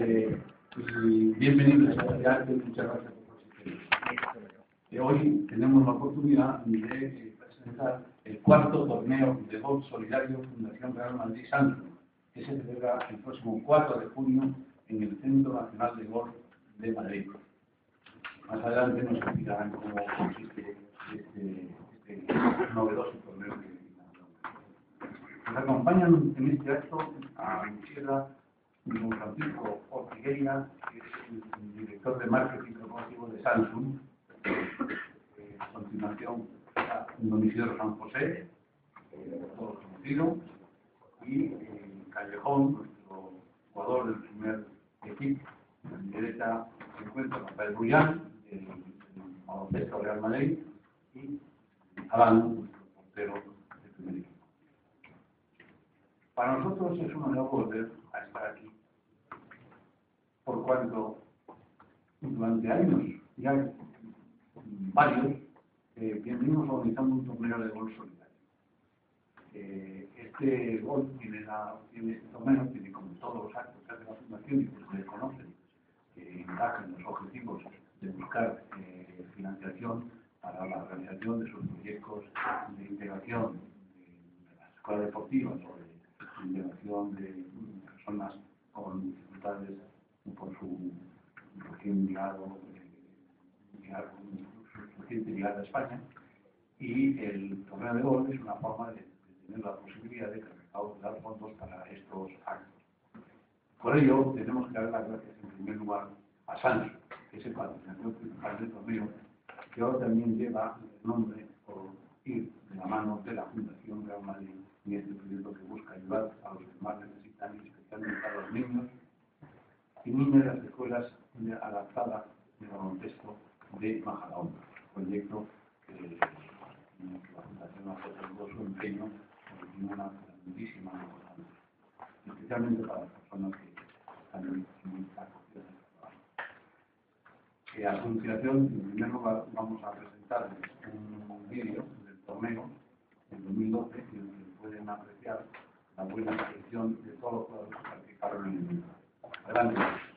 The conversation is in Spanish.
Eh, y bienvenidos a este arte, muchas gracias por su. Eh, hoy tenemos la oportunidad de eh, presentar el cuarto torneo de golf solidario Fundación Real Madrid Santo, que se celebra el próximo 4 de junio en el Centro Nacional de Golf de Madrid. Más adelante nos explicarán cómo consiste este, este novedoso torneo que nos acompañan en este acto a mi izquierda don Francisco Ortigueira, que es el director de marketing corporativo de Samsung. Eh, a continuación, don Isidro San José, eh, todos conocido, y eh, Callejón, nuestro jugador del primer equipo. En derecha se encuentra Rafael Rullán, del baloncesto Real Madrid, y Adán, nuestro portero. Para nosotros es un honor volver a estar aquí, por cuanto durante años, ya varios, eh, venimos organizando un torneo de gol solidario. Eh, este gol tiene, la, tiene este torneo, tiene como todos los actos que hace la Fundación y que ustedes conocen, que encajan los objetivos de buscar eh, financiación para la realización de sus proyectos de integración de, de las escuelas deportivas o de integración de personas con dificultades por su recién llegado, reciente llegada a España. Y el torneo de gol es una forma de, de tener la posibilidad de dar fondos para estos actos. Por ello, tenemos que dar las gracias en primer lugar a Sancho, que es el patrocinador principal del torneo, que ahora también lleva el nombre por ir de la mano de la Fundación Real Madrid ayudar a los que más necesitan, especialmente a los niños y niñas de las escuelas adaptadas de baloncesto de Majadahonda, proyecto que, que la Fundación ha su empeño porque tiene una grandísima importancia, especialmente para las personas que están en esta acogida del trabajo. Eh, a continuación, en primer lugar, vamos a presentarles un vídeo del torneo del 2012 en el que pueden apreciar la buena gestión de todos los que participaron en el torneo. Adelante.